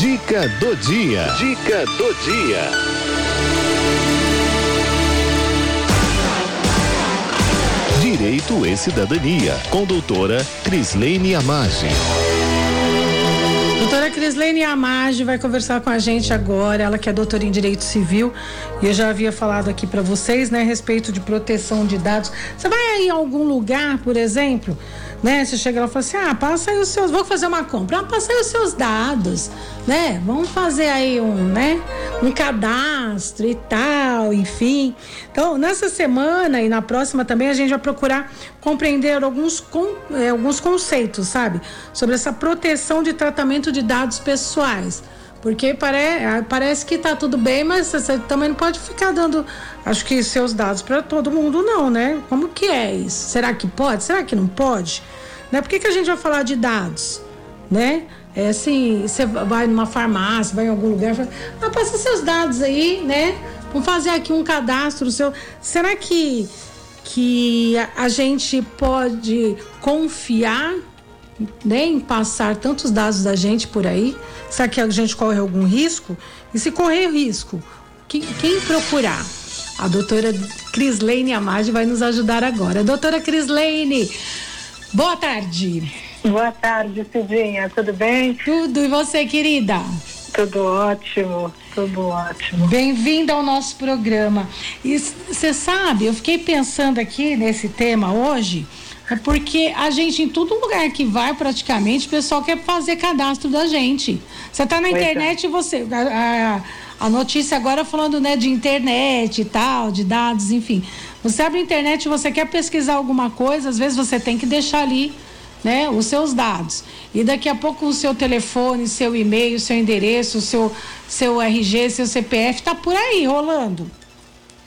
Dica do dia. Dica do dia. Direito e Cidadania, com doutora Crislene Amage. Doutora Crislene Amage vai conversar com a gente agora, ela que é doutora em Direito Civil, e eu já havia falado aqui para vocês, né, a respeito de proteção de dados. Você vai em algum lugar, por exemplo, né? Você chega lá e fala assim: ah, passa aí os seus, vou fazer uma compra, ah, passa aí os seus dados, né? Vamos fazer aí um, né? Um cadastro e tal, enfim. Então, nessa semana e na próxima também a gente vai procurar compreender alguns, eh, alguns conceitos, sabe? Sobre essa proteção de tratamento de dados pessoais. Porque pare, parece que tá tudo bem, mas você também não pode ficar dando, acho que seus dados para todo mundo, não, né? Como que é isso? Será que pode? Será que não pode? Né? Por que, que a gente vai falar de dados? Né? É assim, você vai numa farmácia, vai em algum lugar, fala, ah, passa seus dados aí, né? Vamos fazer aqui um cadastro seu. Será que, que a gente pode confiar né, em passar tantos dados da gente por aí? Será que a gente corre algum risco? E se correr risco, quem, quem procurar? A doutora Crislene Amade vai nos ajudar agora. Doutora Crislene, boa tarde. Boa tarde, Cidinha. Tudo bem? Tudo. E você, querida? Tudo ótimo, tudo ótimo. Bem-vinda ao nosso programa. E você sabe, eu fiquei pensando aqui nesse tema hoje é porque a gente, em todo lugar que vai, praticamente, o pessoal quer fazer cadastro da gente. Você está na é. internet e você. A, a, a, notícia agora falando né, de internet e tal, de dados, enfim. Você abre a internet e você quer pesquisar alguma coisa, às vezes você tem que deixar ali né, os seus dados. E daqui a pouco o seu telefone, seu e-mail, seu endereço, seu, seu RG, seu CPF está por aí rolando.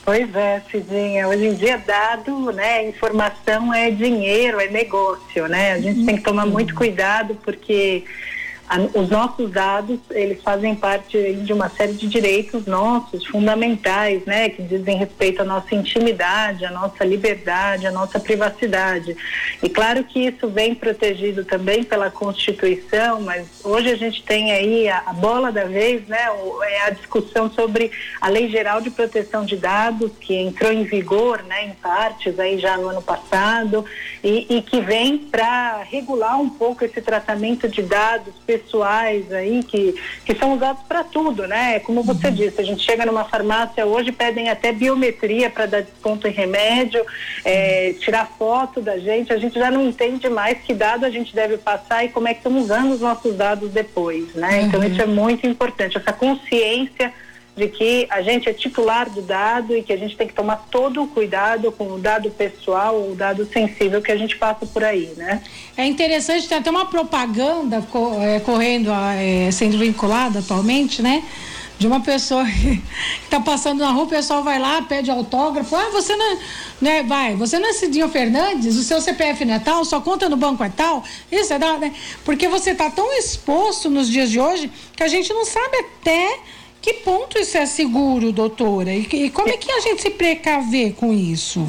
Pois é, Cidinha. Hoje em dia, dado, né, informação é dinheiro, é negócio, né? A gente tem que tomar muito cuidado porque os nossos dados, eles fazem parte de uma série de direitos nossos, fundamentais, né, que dizem respeito à nossa intimidade, à nossa liberdade, à nossa privacidade. E claro que isso vem protegido também pela Constituição, mas hoje a gente tem aí a, a bola da vez, né, é a discussão sobre a Lei Geral de Proteção de Dados, que entrou em vigor, né, em partes aí já no ano passado, e, e que vem para regular um pouco esse tratamento de dados pessoais aí que, que são usados para tudo, né? Como você uhum. disse, a gente chega numa farmácia hoje, pedem até biometria para dar desconto em remédio, é, tirar foto da gente, a gente já não entende mais que dado a gente deve passar e como é que estamos usando os nossos dados depois, né? Uhum. Então isso é muito importante, essa consciência de que a gente é titular do dado e que a gente tem que tomar todo o cuidado com o dado pessoal, o dado sensível que a gente passa por aí, né? É interessante, tem até uma propaganda é, correndo, é, sendo vinculada atualmente, né? De uma pessoa que está passando na rua, o pessoal vai lá, pede autógrafo. Ah, você não né, vai, você não é Cidinho Fernandes, o seu CPF não é tal, sua conta no banco é tal, isso é da, né? Porque você está tão exposto nos dias de hoje que a gente não sabe até que ponto isso é seguro, doutora? E, e, como é que a gente se precaver com isso?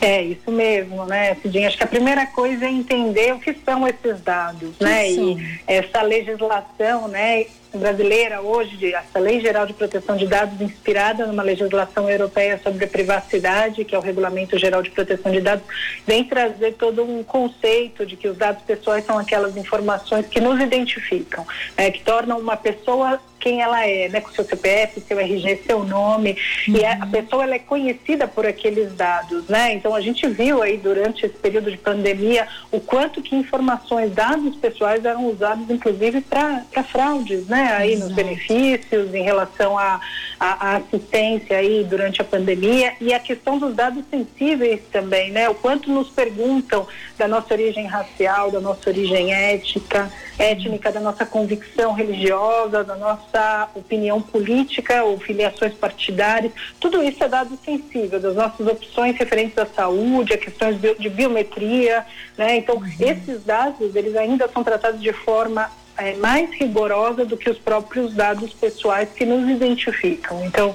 É, isso mesmo, né, Cidinha? Acho que a primeira coisa é entender o que são esses dados, que né? São? E essa legislação, né? Brasileira hoje, essa Lei Geral de Proteção de Dados, inspirada numa legislação europeia sobre a privacidade, que é o Regulamento Geral de Proteção de Dados, vem trazer todo um conceito de que os dados pessoais são aquelas informações que nos identificam, né, que tornam uma pessoa quem ela é, né, com seu CPF, seu RG, seu nome, uhum. e a pessoa ela é conhecida por aqueles dados, né? Então a gente viu aí durante esse período de pandemia o quanto que informações, dados pessoais eram usados inclusive para fraudes, né? Aí Exato. nos benefícios em relação à assistência aí durante a pandemia e a questão dos dados sensíveis também, né? O quanto nos perguntam da nossa origem racial, da nossa origem ética, étnica, da nossa convicção religiosa, da nossa nossa opinião política ou filiações partidárias, tudo isso é dado sensível, das nossas opções referentes à saúde, a questões de biometria, né? Então, uhum. esses dados, eles ainda são tratados de forma é, mais rigorosa do que os próprios dados pessoais que nos identificam. Então,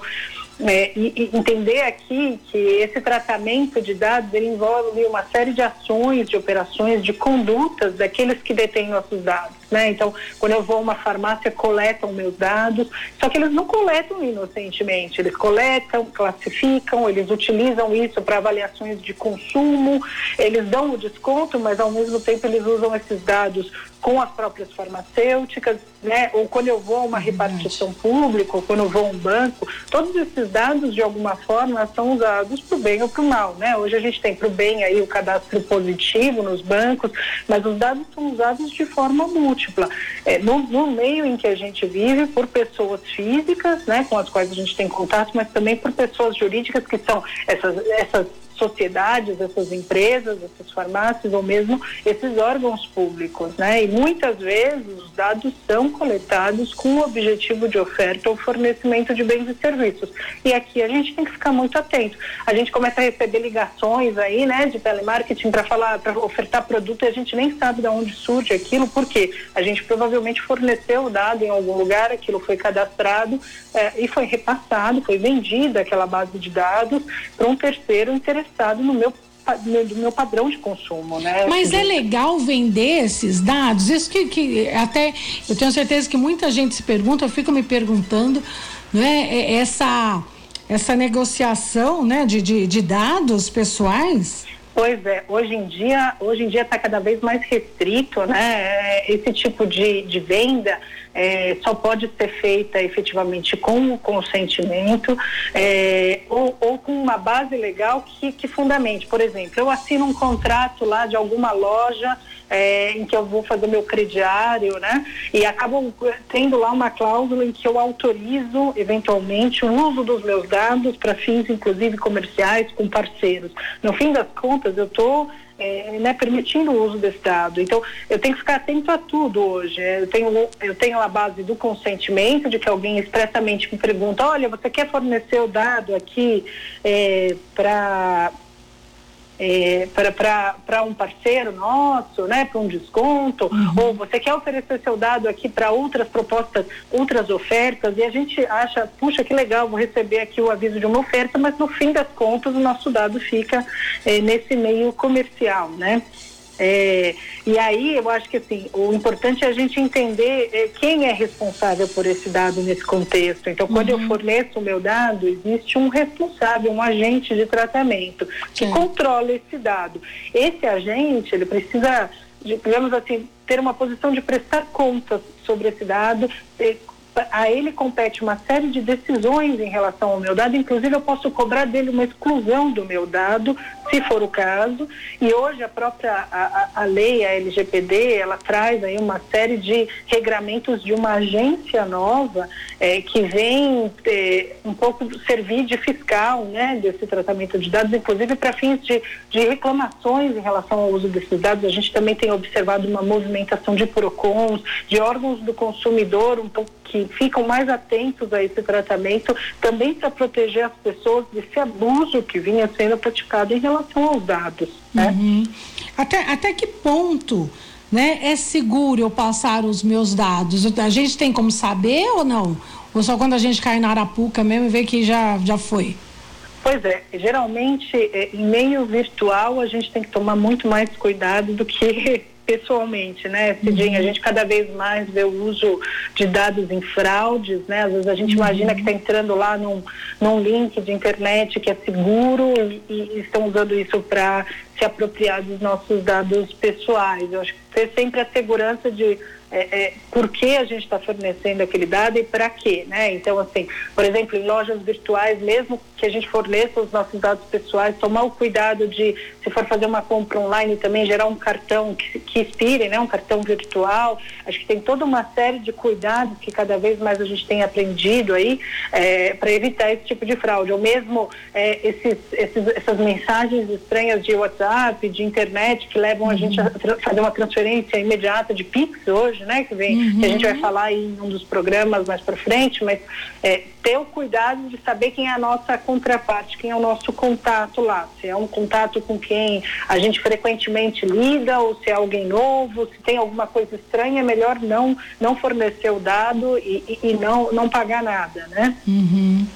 é, e, e, entender aqui que esse tratamento de dados envolve uma série de ações, de operações, de condutas daqueles que detêm nossos dados. Né? Então, quando eu vou a uma farmácia, coletam meus dados, só que eles não coletam inocentemente, eles coletam, classificam, eles utilizam isso para avaliações de consumo, eles dão o desconto, mas ao mesmo tempo eles usam esses dados com as próprias farmacêuticas, né? Ou quando eu vou a uma repartição pública, ou quando eu vou a um banco, todos esses dados de alguma forma são usados para o bem ou para o mal, né? Hoje a gente tem para o bem aí o cadastro positivo nos bancos, mas os dados são usados de forma múltipla. É, no, no meio em que a gente vive, por pessoas físicas, né? Com as quais a gente tem contato, mas também por pessoas jurídicas que são essas, essas sociedades, essas empresas, essas farmácias ou mesmo esses órgãos públicos, né? E muitas vezes os dados são coletados com o objetivo de oferta ou fornecimento de bens e serviços. E aqui a gente tem que ficar muito atento. A gente começa a receber ligações aí, né, de telemarketing para falar, para ofertar produto e a gente nem sabe de onde surge aquilo, porque a gente provavelmente forneceu o dado em algum lugar, aquilo foi cadastrado eh, e foi repassado, foi vendida aquela base de dados para um terceiro interessado no meu do meu padrão de consumo, né? Mas é legal vender esses dados? Isso que, que até eu tenho certeza que muita gente se pergunta, eu fico me perguntando, né? Essa essa negociação, né? De, de, de dados pessoais. Pois é, hoje em dia, hoje em dia está cada vez mais restrito, né? É, esse tipo de, de venda é, só pode ser feita efetivamente com o consentimento é, ou, ou, com uma base legal que, que fundamente. Por exemplo, eu assino um contrato lá de alguma loja é, em que eu vou fazer meu crediário, né? E acabo tendo lá uma cláusula em que eu autorizo, eventualmente, o uso dos meus dados para fins, inclusive, comerciais com parceiros. No fim das contas, eu estou é, né, permitindo o uso desse dado. Então, eu tenho que ficar atento a tudo hoje. Eu tenho, eu tenho a base do consentimento, de que alguém expressamente me pergunta, olha, você quer fornecer o dado aqui é, para é, para um parceiro nosso, né, para um desconto, uhum. ou você quer oferecer seu dado aqui para outras propostas, outras ofertas, e a gente acha, puxa, que legal, vou receber aqui o aviso de uma oferta, mas no fim das contas o nosso dado fica é, nesse meio comercial, né? É, e aí eu acho que assim, o importante é a gente entender é, quem é responsável por esse dado nesse contexto. Então, quando uhum. eu forneço o meu dado, existe um responsável, um agente de tratamento que Sim. controla esse dado. Esse agente, ele precisa, digamos assim, ter uma posição de prestar contas sobre esse dado, a ele compete uma série de decisões em relação ao meu dado, inclusive eu posso cobrar dele uma exclusão do meu dado, se for o caso, e hoje a própria a, a lei, a LGPD, ela traz aí uma série de regramentos de uma agência nova é, que vem é, um pouco servir de fiscal, né, desse tratamento de dados, inclusive para fins de, de reclamações em relação ao uso desses dados, a gente também tem observado uma movimentação de PROCONs, de órgãos do consumidor um pouco que ficam mais atentos a esse tratamento, também para proteger as pessoas desse abuso que vinha sendo praticado em relação aos dados. Né? Uhum. Até, até que ponto né, é seguro eu passar os meus dados? A gente tem como saber ou não? Ou só quando a gente cai na arapuca mesmo e vê que já, já foi? Pois é, geralmente é, em meio virtual a gente tem que tomar muito mais cuidado do que pessoalmente, né, Cidinha? Uhum. A gente cada vez mais vê o uso de dados em fraudes, né? Às vezes a gente uhum. imagina que está entrando lá num, num link de internet que é seguro e, e estão usando isso para se apropriar dos nossos dados pessoais. Eu acho que ter sempre a segurança de é, é, por que a gente está fornecendo aquele dado e para quê, né? Então, assim, por exemplo, em lojas virtuais, mesmo que a gente forneça os nossos dados pessoais, tomar o cuidado de, se for fazer uma compra online, também gerar um cartão que, que expire, né? Um cartão virtual. Acho que tem toda uma série de cuidados que cada vez mais a gente tem aprendido aí é, para evitar esse tipo de fraude. Ou mesmo é, esses, esses, essas mensagens estranhas de WhatsApp, de internet, que levam uhum. a gente a fazer uma transferência imediata de Pix hoje hoje, né? Que vem, uhum. que a gente vai uhum. falar aí em um dos programas mais para frente, mas é, ter o cuidado de saber quem é a nossa contraparte, quem é o nosso contato lá. Se é um contato com quem a gente frequentemente lida, ou se é alguém novo, se tem alguma coisa estranha, é melhor não, não fornecer o dado e, e, e não, não pagar nada, né? Uhum.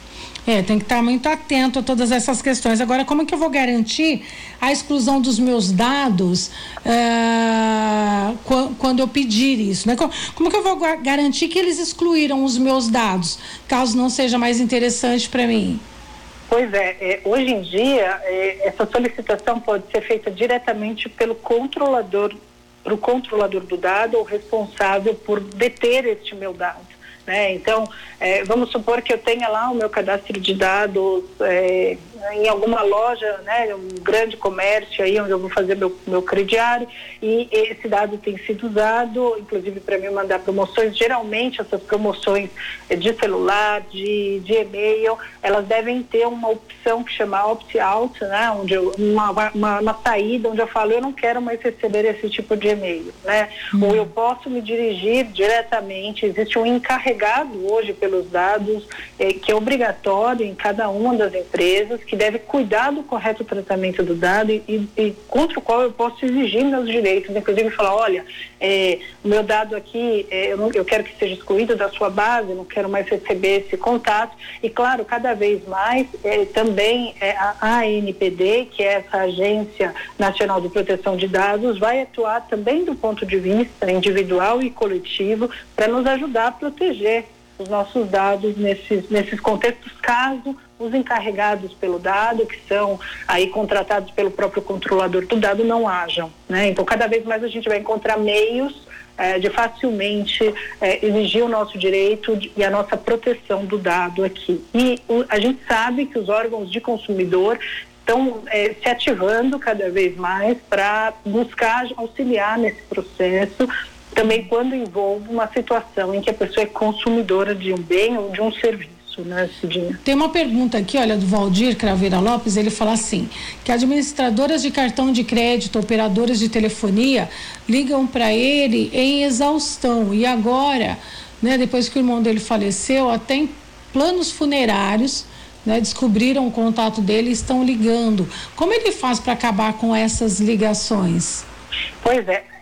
É, tem que estar muito atento a todas essas questões. Agora, como é que eu vou garantir a exclusão dos meus dados uh, quando eu pedir isso? Né? Como, como que eu vou garantir que eles excluíram os meus dados, caso não seja mais interessante para mim? Pois é, é, hoje em dia é, essa solicitação pode ser feita diretamente pelo controlador, para o controlador do dado ou responsável por deter este meu dado. Né? Então, é, vamos supor que eu tenha lá o meu cadastro de dados é, em alguma loja, né, um grande comércio aí onde eu vou fazer meu, meu crediário e esse dado tem sido usado, inclusive para me mandar promoções. Geralmente essas promoções de celular, de, de e-mail, elas devem ter uma opção que chama opt-out, né, onde eu, uma, uma, uma, saída onde eu falo eu não quero mais receber esse tipo de e-mail, né? Uhum. Ou eu posso me dirigir diretamente. Existe um encarregado hoje pelos dados eh, que é obrigatório em cada uma das empresas que deve cuidar do correto tratamento do dado e, e, e contra o qual eu posso exigir meus direitos, inclusive falar, olha, é, meu dado aqui, é, eu, não, eu, quero que seja excluído da sua base, não quero mais receber esse contato. E claro, cada vez mais é, também é, a ANPD, que é essa Agência Nacional de Proteção de Dados, vai atuar também do ponto de vista individual e coletivo para nos ajudar a proteger os nossos dados nesses, nesses contextos, caso os encarregados pelo dado, que são aí contratados pelo próprio controlador do dado, não hajam. Né? Então, cada vez mais a gente vai encontrar meios eh, de facilmente eh, exigir o nosso direito e a nossa proteção do dado aqui. E o, a gente sabe que os órgãos de consumidor estão eh, se ativando cada vez mais para buscar auxiliar nesse processo também quando envolve uma situação em que a pessoa é consumidora de um bem ou de um serviço. Né, Cidinha? Tem uma pergunta aqui, olha, do Valdir Craveira Lopes, ele fala assim, que administradoras de cartão de crédito, operadoras de telefonia, ligam para ele em exaustão e agora, né, depois que o irmão dele faleceu, até em planos funerários, né, descobriram o contato dele e estão ligando. Como ele faz para acabar com essas ligações? Pois é, é,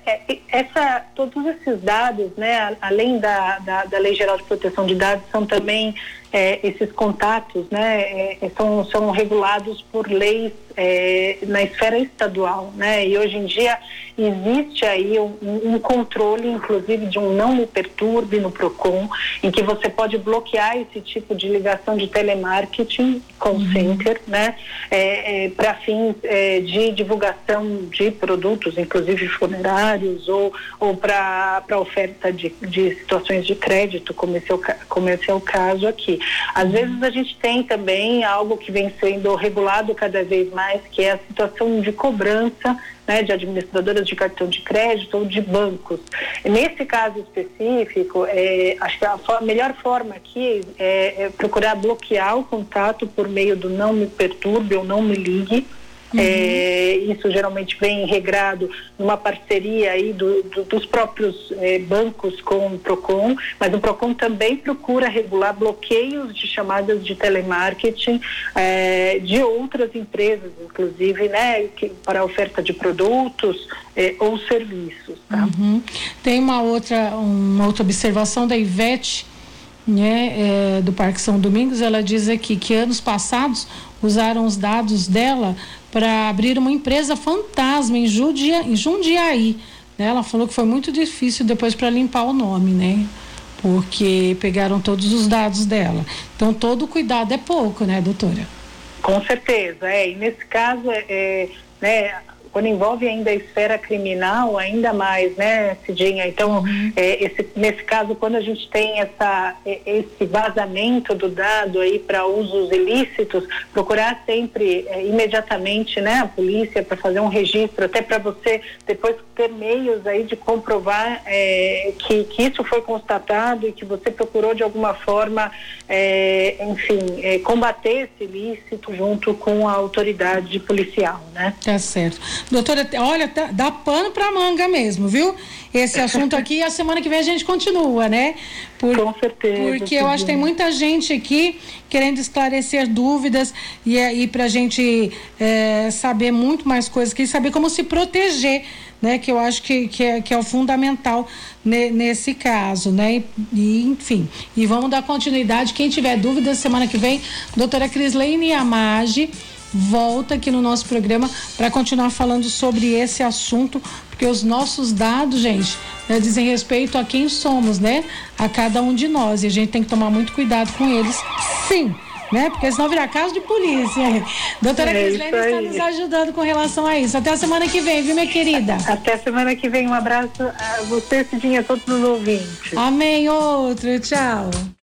essa, todos esses dados, né, além da, da, da, Lei Geral de Proteção de Dados, são também é, esses contatos, né, é, são, são regulados por leis é, na esfera estadual, né? E hoje em dia existe aí um, um, controle, inclusive de um não me perturbe no Procon, em que você pode bloquear esse tipo de ligação de telemarketing call uhum. center, né? É, é, Para fins é, de divulgação de produtos, inclusive funerários ou ou para oferta de, de situações de crédito, como esse, é o, como esse é o caso aqui. Às uhum. vezes a gente tem também algo que vem sendo regulado cada vez mais, que é a situação de cobrança né, de administradoras de cartão de crédito ou de bancos. Nesse caso específico, é, acho que a for melhor forma aqui é, é procurar bloquear o contato por meio do não me perturbe ou não me ligue Uhum. É, isso geralmente vem regrado numa parceria aí do, do, dos próprios é, bancos com o Procon, mas o Procon também procura regular bloqueios de chamadas de telemarketing é, de outras empresas, inclusive, né, que, para oferta de produtos é, ou serviços. Tá? Uhum. Tem uma outra, uma outra observação da Ivete né, é, do Parque São Domingos, ela diz aqui que anos passados usaram os dados dela para abrir uma empresa fantasma em, Judia, em Jundiaí. Né? Ela falou que foi muito difícil depois para limpar o nome, né? Porque pegaram todos os dados dela. Então todo cuidado é pouco, né, doutora? Com certeza, é. E nesse caso, é, é né, quando envolve ainda a esfera criminal, ainda mais, né, Cidinha? Então, uhum. é, esse, nesse caso, quando a gente tem essa, esse vazamento do dado aí para usos ilícitos, procurar sempre é, imediatamente, né, a polícia para fazer um registro, até para você depois ter meios aí de comprovar é, que, que isso foi constatado e que você procurou de alguma forma, é, enfim, é, combater esse ilícito junto com a autoridade policial, né? Tá certo. Doutora, olha, tá, dá pano para manga mesmo, viu?Esse assunto aqui, a semana que vem a gente continua, né? Por, Com certeza. Porque eu acho que tem muita gente aqui querendo esclarecer dúvidas e, e para a gente é, saber muito mais coisas aqui, saber como se proteger né? Que eu acho que, que, é, que é o fundamental ne, nesse caso, né? E, enfim, e vamos dar continuidade. Quem tiver dúvidas, semana que vem, doutora Crislene Amage volta aqui no nosso programa para continuar falando sobre esse assunto, porque os nossos dados, gente, né, dizem respeito a quem somos, né? A cada um de nós. E a gente tem que tomar muito cuidado com eles, sim né? Porque senão virar caso de polícia. Doutora é Crislene está nos ajudando com relação a isso. Até a semana que vem, viu, minha querida? Até a semana que vem. Um abraço a você, Cidinha, a todos os ouvintes. Amém. Outro. Tchau.